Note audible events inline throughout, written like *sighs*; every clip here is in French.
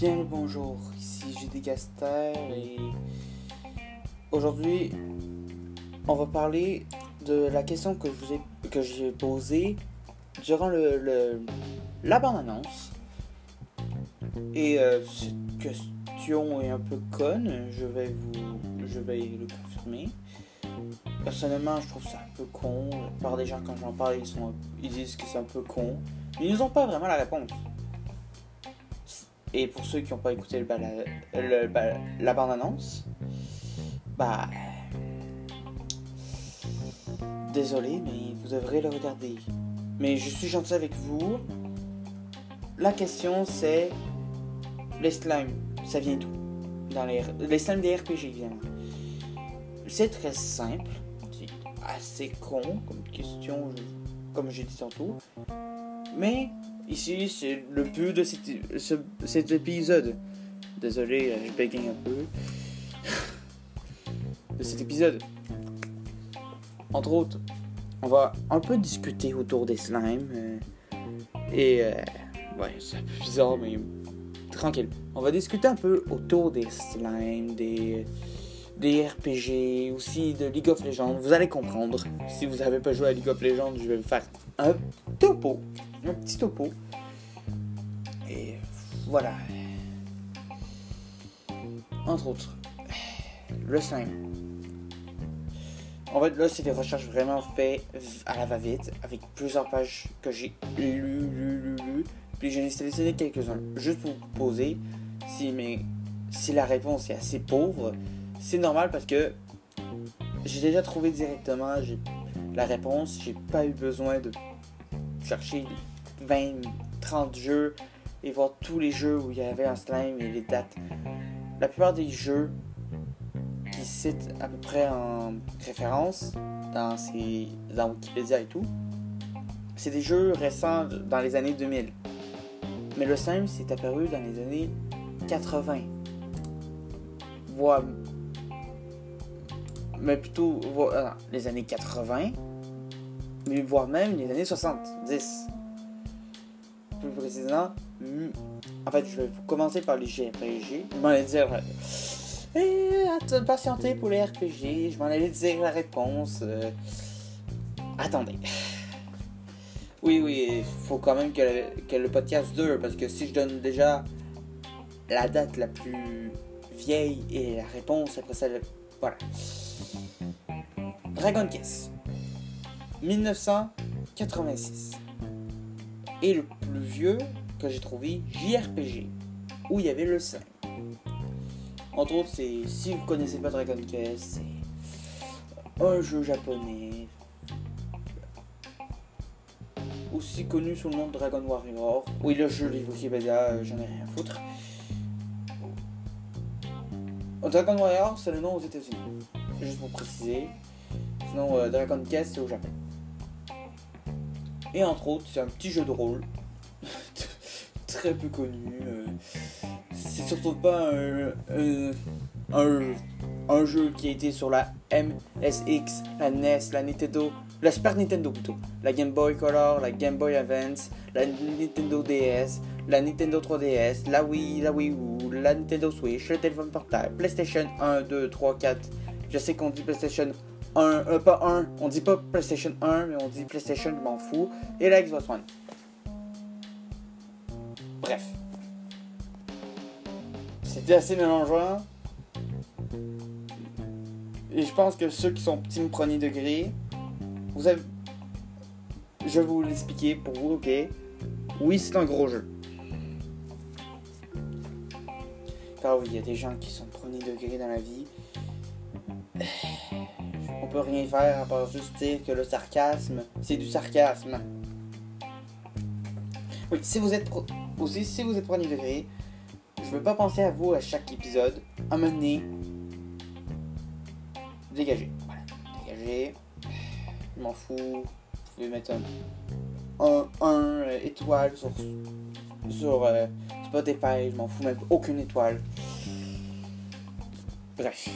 Bien le bonjour, ici JD Caster et aujourd'hui on va parler de la question que je vous ai que j'ai posée durant le, la bande annonce et euh, cette question est un peu conne, je vais vous je vais le confirmer. Personnellement, je trouve ça un peu con. Par des gens quand j'en parle, ils sont ils disent que c'est un peu con, mais ils n'ont pas vraiment la réponse. Et pour ceux qui n'ont pas écouté le, la bande-annonce, bah. Désolé, mais vous devrez le regarder. Mais je suis gentil avec vous. La question c'est. Les slimes, ça vient d'où? Dans les, les slimes des RPG, évidemment. C'est très simple. C'est assez con comme question, comme j'ai dit tantôt. Mais Ici, c'est le but de cet, épisode. Désolé, je bégaye un peu. de cet épisode. Entre autres, on va un peu discuter autour des slimes. Euh, et. Euh, ouais, c'est un peu bizarre, mais. Tranquille. On va discuter un peu autour des slimes, des des RPG, aussi de League of Legends. Vous allez comprendre. Si vous n'avez pas joué à League of Legends, je vais vous faire un topo. Un petit topo. Et voilà. Entre autres, le slime. En fait, là, c'est des recherches vraiment faites à la va-vite, avec plusieurs pages que j'ai lu, lu, lu, lu. Puis j'en ai sélectionné quelques-uns, juste pour vous poser si la réponse est assez pauvre c'est normal parce que j'ai déjà trouvé directement la réponse. J'ai pas eu besoin de chercher 20, 30 jeux et voir tous les jeux où il y avait un slime et les dates. La plupart des jeux qui citent à peu près en référence dans, ces, dans Wikipédia et tout, c'est des jeux récents dans les années 2000. Mais le slime s'est apparu dans les années 80. Voire mais plutôt euh, les années 80, mais voire même les années 70. Plus précisément, hmm, en fait, je vais commencer par les JRPG. Je m'en allais dire. Eh, patienter pour les RPG. Je m'en allais dire la réponse. Euh, attendez. Oui, oui, faut quand même que le, que le podcast dure parce que si je donne déjà la date la plus vieille et la réponse après ça, voilà. Dragon Quest 1986 et le plus vieux que j'ai trouvé JRPG où il y avait le 5 entre autres c'est si vous connaissez pas Dragon Quest c'est un jeu japonais aussi connu sous le nom de Dragon Warrior oui le jeu livre Wikipédia j'en ai rien à foutre. Dragon Warrior c'est le nom aux états unis juste pour préciser Sinon, euh, Dragon Quest, au Japon. Et entre autres, c'est un petit jeu de rôle. *laughs* très peu connu. Euh, c'est surtout pas un, un, jeu qui a été sur la MSX, la NES, la Nintendo, la Super Nintendo plutôt, la Game Boy Color, la Game Boy Advance, la Nintendo DS, la Nintendo 3DS, la Wii, la Wii U, la Nintendo Switch, le téléphone portable, PlayStation 1, 2, 3, 4. Je sais qu'on dit PlayStation un, euh, pas un, on dit pas PlayStation 1, mais on dit PlayStation, je m'en fous, et la Xbox One. Bref. C'était assez mélangeant. Et je pense que ceux qui sont petits premier degré, vous avez. Je vais vous l'expliquer pour vous, ok? Oui, c'est un gros jeu. Car oui, il y a des gens qui sont premier degré dans la vie peut rien faire à part juste dire que le sarcasme, c'est du sarcasme. Oui, si vous êtes aussi si vous êtes premier degré, je veux pas penser à vous à chaque épisode. À un moment dégagez. Voilà, dégagez. Je m'en fous. Vous pouvez mettre un, un, euh, étoile sur, sur euh, Spotify. Je m'en fous même aucune étoile. Bref,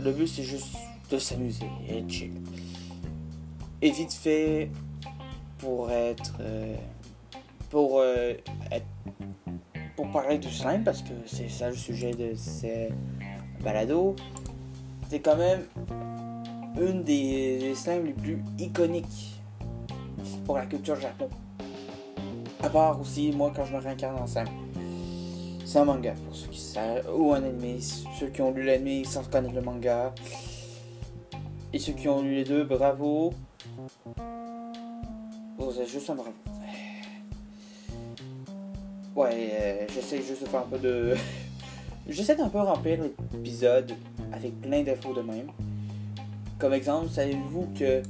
le but c'est juste de s'amuser et être chill. Et vite fait, pour être. Euh, pour euh, être pour parler du slime, parce que c'est ça le sujet de ces balados, c'est quand même une des, slimes les plus iconiques pour la culture Japon. À part aussi, moi, quand je me réincarne en slime. C'est un manga, pour ceux qui savent, ou un anime. Ceux qui ont lu l'anime sans connaître le manga. Et ceux qui ont lu les deux, bravo. Vous êtes juste un bravo. Ouais, euh, j'essaie juste de faire un peu de. *laughs* j'essaie d'un peu remplir l'épisode avec plein d'infos de même. Comme exemple, savez-vous que,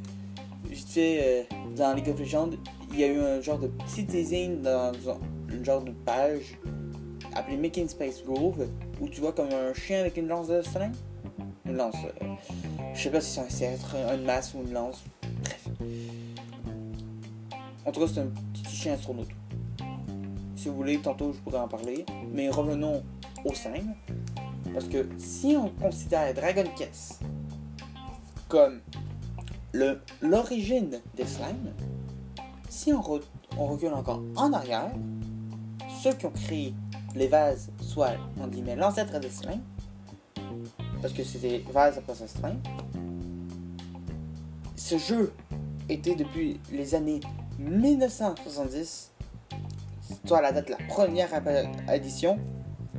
je sais, euh, dans League of Legends, il y a eu un genre de petit teasing dans une genre de page appelée Making Space Grove où tu vois comme un chien avec une lance de string. Une lance. Euh, je sais pas si c'est un sceptre, une masse ou une lance. Bref. En tout cas, c'est un petit chien astronaute. Si vous voulez, tantôt je pourrais en parler. Mais revenons au slime. Parce que si on considère Dragon Quest comme l'origine des slimes, si on, recule encore en arrière, ceux qui ont créé les vases, soit l'ancêtre des slimes, parce que c'était vase après ça slime, ce jeu était depuis les années 1970, soit la date de la première édition,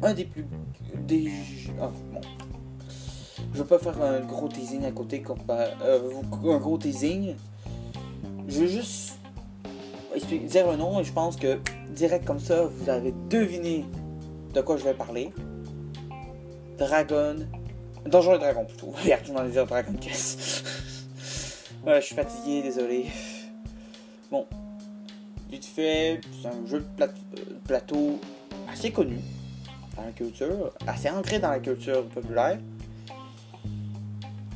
un des plus. Des, oh, bon. Je veux pas faire un gros teasing à côté, euh, un gros teasing. Je veux juste dire le nom et je pense que direct comme ça, vous avez deviné de quoi je vais parler. Dragon. Dangereux Dragon plutôt. *laughs* Merde, je m'en ai dire Dragon Quest. *laughs* voilà, je suis fatigué, désolé. Bon. Vite fait, c'est un jeu de euh, plateau assez connu dans la culture, assez ancré dans la culture populaire.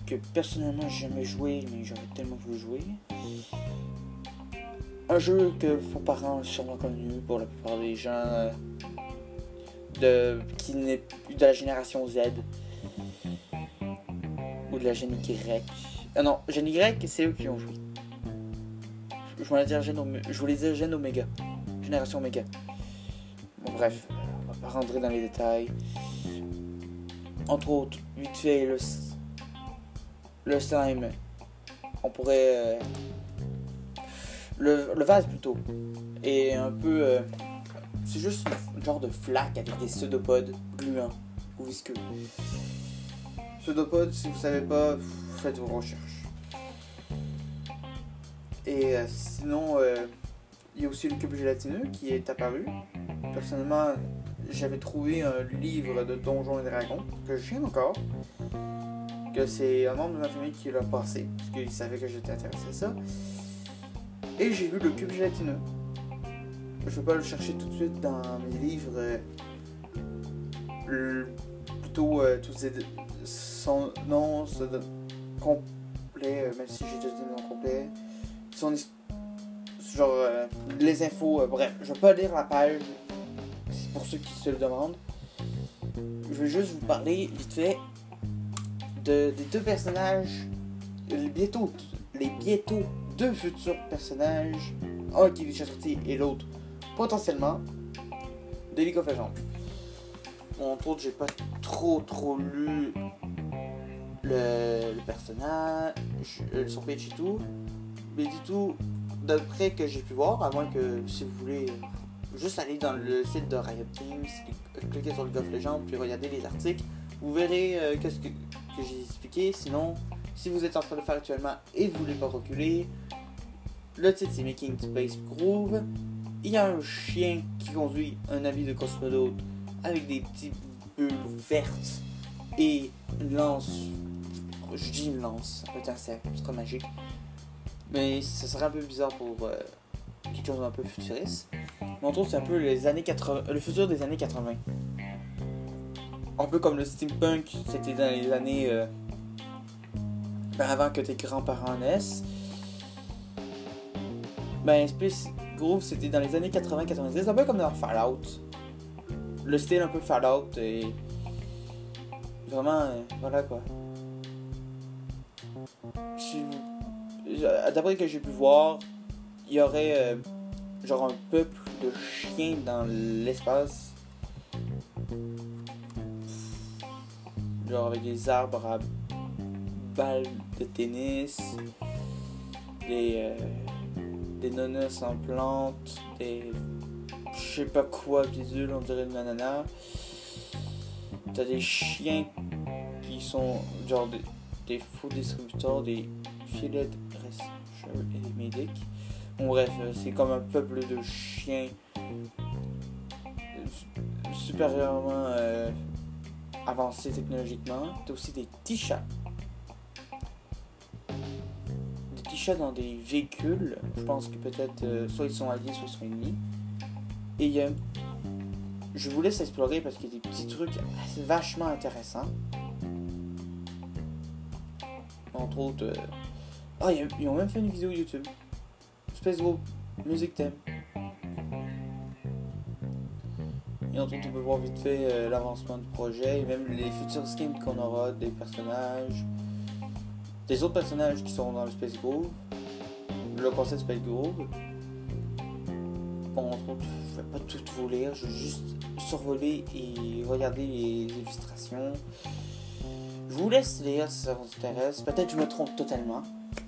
Que personnellement j'ai jamais joué, mais j'aurais tellement voulu jouer. Un jeu que vos parents sûrement connu pour la plupart des gens euh, de, qui n'est plus de la génération Z ou de la génie Y. Ah non, génie Y, c'est eux qui ont joué. Je voulais dire Gen Omega. Génération Omega. Bon, bref, on va pas rentrer dans les détails. Entre autres, vite fait, le, slime. On pourrait. Euh, le, le, vase plutôt. Et un peu. Euh, c'est juste un genre de flaque avec des pseudopodes gluants ou visqueux. Pseudopodes, si vous savez pas, faites vos recherches. Et euh, sinon, euh, il y a aussi le cube gélatineux qui est apparu. Personnellement, j'avais trouvé un livre de Donjons et Dragons que j'ai encore. Que c'est un membre de ma famille qui l'a passé, parce qu'il savait que j'étais intéressé à ça. Et j'ai vu le cube gélatineux. Je vais pas le chercher tout de suite dans mes livres. Euh, plutôt tous ces son nom complet, même si j'ai déjà dit le nom complet son genre euh, les infos, euh, bref, je vais pas lire la page pour ceux qui se le demandent. Je vais juste vous parler vite fait de, des deux personnages, bientôt, les bientôt deux futurs personnages, un qui est déjà sorti et l'autre potentiellement, de League of Legends. Bon, entre autres, j'ai pas trop trop lu le, personnage, son pitch et tout. Mais du tout, d'après que j'ai pu voir, à moins que si vous voulez juste aller dans le site de Riot Games, cliquer sur le Golf Legend, puis regarder les articles, vous verrez euh, qu'est-ce que, j'ai expliqué. Sinon, si vous êtes en train de le faire actuellement et vous voulez pas reculer, le titre c'est Making Space Groove. Il y a un chien qui conduit un avis de cosmonaute avec des petites vertes et une lance. Je dis une lance, être un cercle, magique. Mais ça serait un peu bizarre pour euh, quelque chose d'un peu futuriste. Mais on trouve c'est un peu les années 80, le futur des années 80. Un peu comme le steampunk, c'était dans les années euh, ben avant que tes grands-parents naissent. Ben Space Groove, c'était dans les années 80-90, un peu comme dans Fallout le style un peu Fallout et vraiment euh, voilà quoi. D'après ce que j'ai pu voir, il y aurait euh, genre un peuple de chiens dans l'espace. Genre avec des arbres à balles de tennis, des, euh, des en plantes, des je sais pas quoi visuel, on dirait de l'ananas. T'as des chiens qui sont genre des, des faux distributeurs, des filets de et des médics. Bon, bref, euh, c'est comme un peuple de chiens euh, supérieurement euh, avancés technologiquement. T'as aussi des t-shirts. Des t-shirts dans des véhicules. Je pense que peut-être soit ils sont alliés, soit ils sont ennemis. Et a. Je vous laisse explorer parce qu'il y a des petits trucs vachement intéressants. Entre autres. euh, Ah, ils ont même fait une vidéo YouTube. Space Group, musique thème. Et entre autres, on peut voir vite fait euh, l'avancement du projet et même les futurs skins qu'on aura, des personnages, des autres personnages qui seront dans le Space Grove, le concept Space Grove. Bon, entre autres, vais pas tout vous lire, je vais juste survoler et regarder les illustrations. Je vous laisse lire si ça vous intéresse. Peut-être que je me trompe totalement.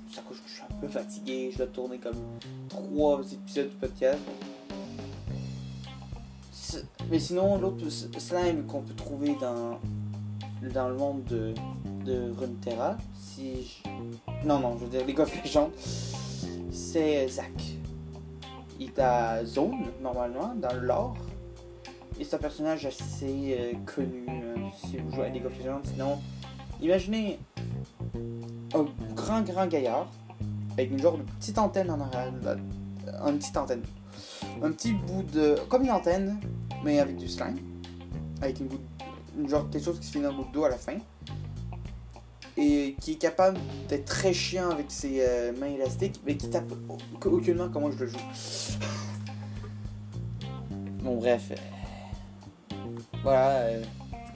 Je suis un peu fatigué, je dois tourner comme trois épisodes du podcast. Mais sinon, l'autre slime qu'on peut trouver dans, dans le monde de, de Runeterra, si je- Non, non, je veux dire League of Legends, c'est Zack. Est à Zone, normalement, dans le lore. Et c'est un personnage assez euh, connu euh, si vous jouez à League of Legends. Sinon, imaginez un grand, grand gaillard avec une genre de petite antenne en arrière. là, Une petite antenne. Un petit bout de. comme une antenne, mais avec du slime. Avec une goutte. une genre quelque chose qui se finit en goutte d'eau à la fin. Et qui est capable d'être très chiant avec ses euh, mains élastiques, mais qui tape au- aucunement comment je le joue. *laughs* Bon, bref. euh, Voilà. euh,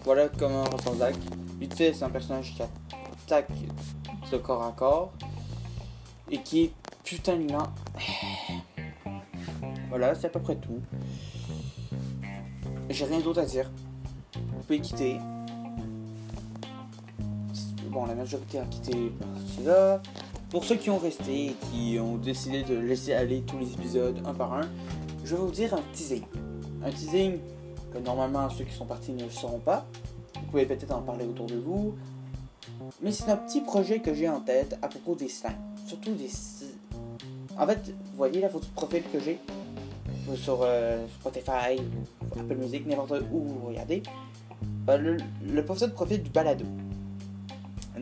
voilà comment ressemble Zack. Vite fait, c'est un personnage qui attaque de corps à corps et qui est putain de lent. *sighs* Voilà, c'est à peu près tout. J'ai rien d'autre à dire. Vous pouvez quitter. Bon, la majorité a quitté là. Pour ceux qui ont resté et qui ont décidé de laisser aller tous les épisodes un par un, je vais vous dire un teasing. Un teasing que normalement ceux qui sont partis ne le sauront pas. Vous pouvez peut-être en parler autour de vous. Mais c'est un petit projet que j'ai en tête à propos des slimes. Surtout des. En fait, vous voyez la photo de profil que j'ai? Sur euh, Spotify, Apple Music, n'importe où vous regardez. Euh, le, le photo de profil du balado.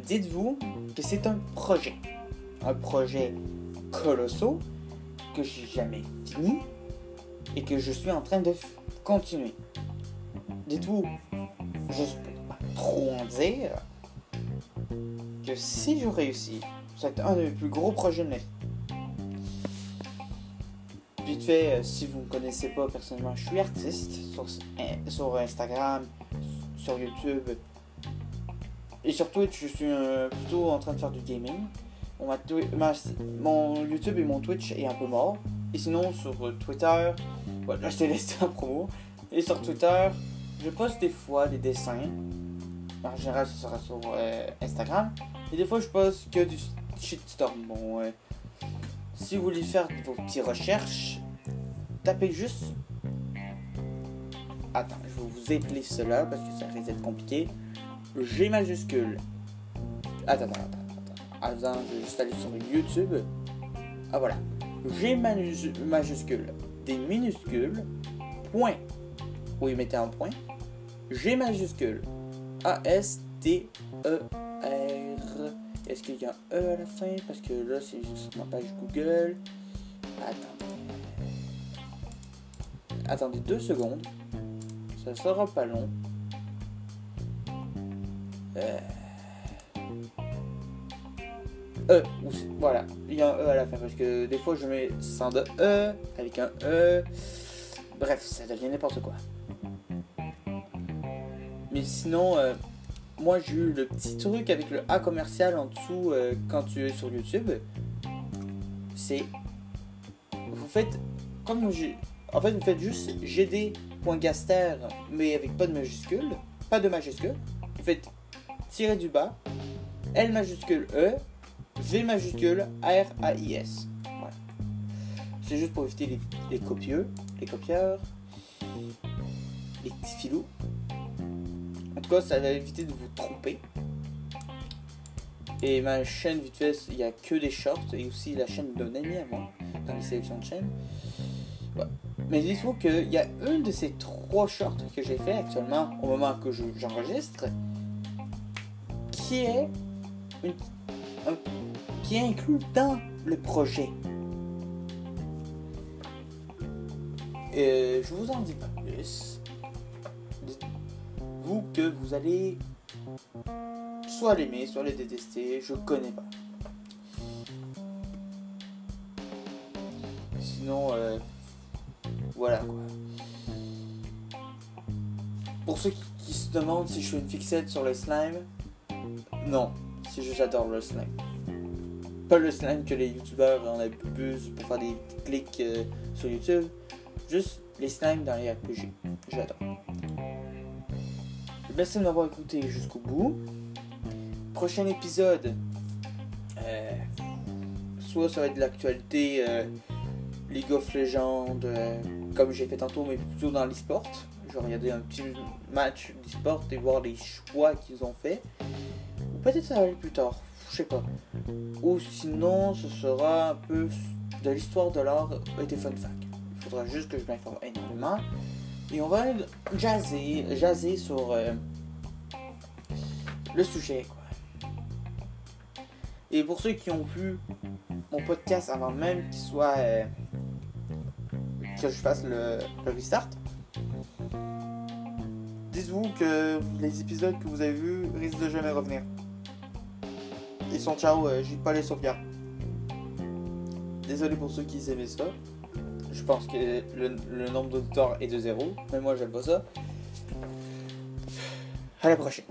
Dites-vous que c'est un projet. Un projet colossal que j'ai jamais fini et que je suis en train de continuer. Dites-vous, je peux pas trop en dire, que si je réussis, c'est un des plus gros projets de ma vie. Vite fait, euh, si vous ne me connaissez pas personnellement, je suis artiste sur Instagram, sur YouTube et sur Twitch. Je suis euh, plutôt en train de faire du gaming. Mon YouTube et mon Twitch est un peu mort. Et sinon, sur euh, Twitter, voilà, je t'ai laissé en promo. Et sur Twitter, je poste des fois des dessins. En général, ce sera sur euh, Instagram. Et des fois, je poste que du shitstorm. Bon, si vous voulez faire vos petites recherches, tapez juste. Attends, je vais vous épeler cela parce que ça risque d'être compliqué. G majuscule. Attends, attends, attends. je vais juste aller sur YouTube. Ah voilà. G majuscule. Des minuscules. Point. Oui, mettez un point. G majuscule. A-S-T-E-R. Est-ce qu'il y a un E à la fin? Parce que là, c'est juste ma page Google. Attendez. Attendez deux secondes. Ça sera pas long. Euh... E, voilà, il y a un E à la fin parce que des fois je mets sans de E avec un E. Bref, ça devient n'importe quoi. Mais sinon, euh, moi j'ai eu le petit truc avec le A commercial en dessous euh, quand tu es sur YouTube. C'est. Vous faites. Comme j'ai. En fait, vous faites juste gd.gaster, mais avec pas de majuscule. Pas de majuscule. Vous faites tiré du bas, L majuscule E, V majuscule R A I S. C'est juste pour éviter les, copieux, les copieurs, les petits filous. En tout cas, ça va éviter de vous tromper. Et ma chaîne, vite fait, il n'y a que des shorts et aussi la chaîne d'un ami à moi dans les sélections de chaînes. Ouais. Mais dites-vous qu'il y a une de ces trois shorts que j'ai fait actuellement au moment que je- j'enregistre qui est qui inclus dans le projet. Et je vous en dis pas plus. Dites-vous que vous allez soit l'aimer, soit le détester, je connais pas. Sinon, euh, voilà quoi. Pour ceux qui, qui se demandent si je fais une fixette sur le slime, non, c'est juste j'adore le slime. Pas le slime que les youtubeurs en abusent pour faire des clics euh, sur YouTube, juste les slimes dans les RPG. J'adore. Merci de m'avoir écouté jusqu'au bout. Prochain épisode, euh, soit ça va être de l'actualité euh, League of Legends, comme j'ai fait tantôt, mais plutôt dans l'e-sport. Je vais regarder un petit match d'e-sport et voir les choix qu'ils ont fait. Peut-être ça va aller plus tard, je sais pas. Ou sinon, ce sera un peu de l'histoire de l'art et des fun facts. Il faudra juste que je m'informe énormément. Et on va jazzer, jazzer sur euh, le sujet, quoi. Et pour ceux qui ont vu mon podcast avant même qu'il soit. euh, que je fasse le restart, dites-vous que les épisodes que vous avez vus risquent de jamais revenir. Ils sont ciao, euh, j'ai pas les sauvegardes. Désolé pour ceux qui aimaient ça. Je pense que le, le nombre d'auditeurs est de zéro. Mais moi, j'aime pas ça. À la prochaine.